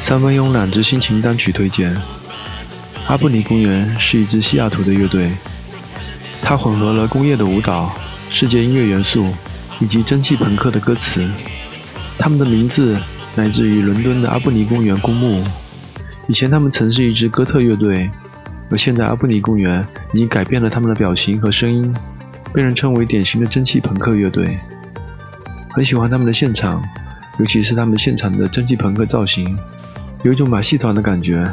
三分慵懒之心情单曲推荐。阿布尼公园是一支西雅图的乐队，它混合了工业的舞蹈、世界音乐元素以及蒸汽朋克的歌词。他们的名字来自于伦敦的阿布尼公园公墓。以前他们曾是一支哥特乐队，而现在阿布尼公园已经改变了他们的表情和声音，被人称为典型的蒸汽朋克乐队。很喜欢他们的现场，尤其是他们现场的蒸汽朋克造型。有一种马戏团的感觉，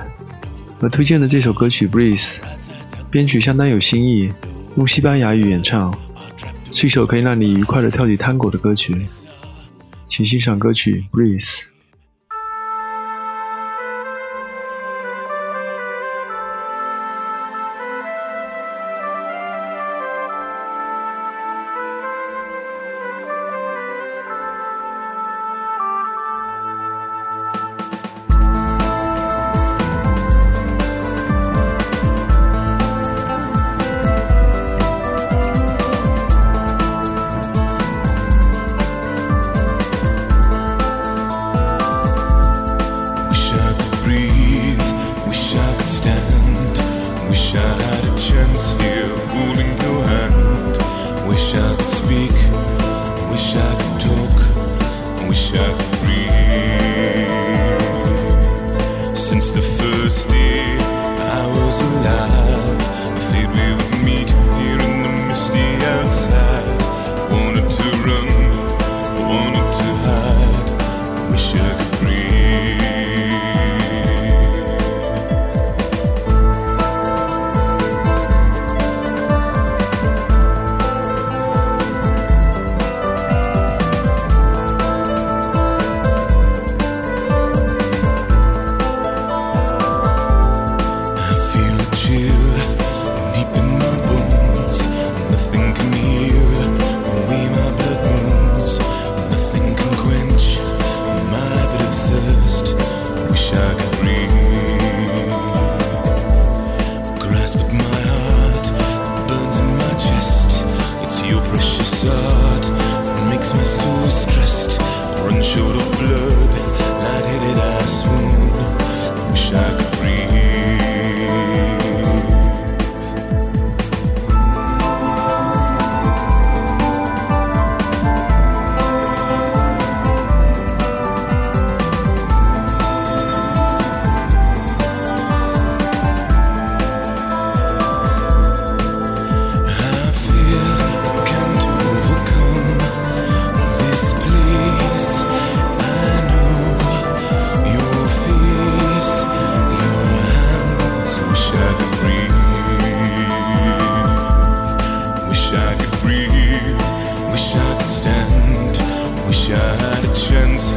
而推荐的这首歌曲《Breeze》，编曲相当有新意，用西班牙语演唱，是一首可以让你愉快的跳起探戈的歌曲，请欣赏歌曲《Breeze》。had a chance here holding your hand. Wish I could speak, wish I could talk, wish I could. Stressed. Run of blood, lightheaded I swoon. Wish I could. I could stand. Wish I had a chance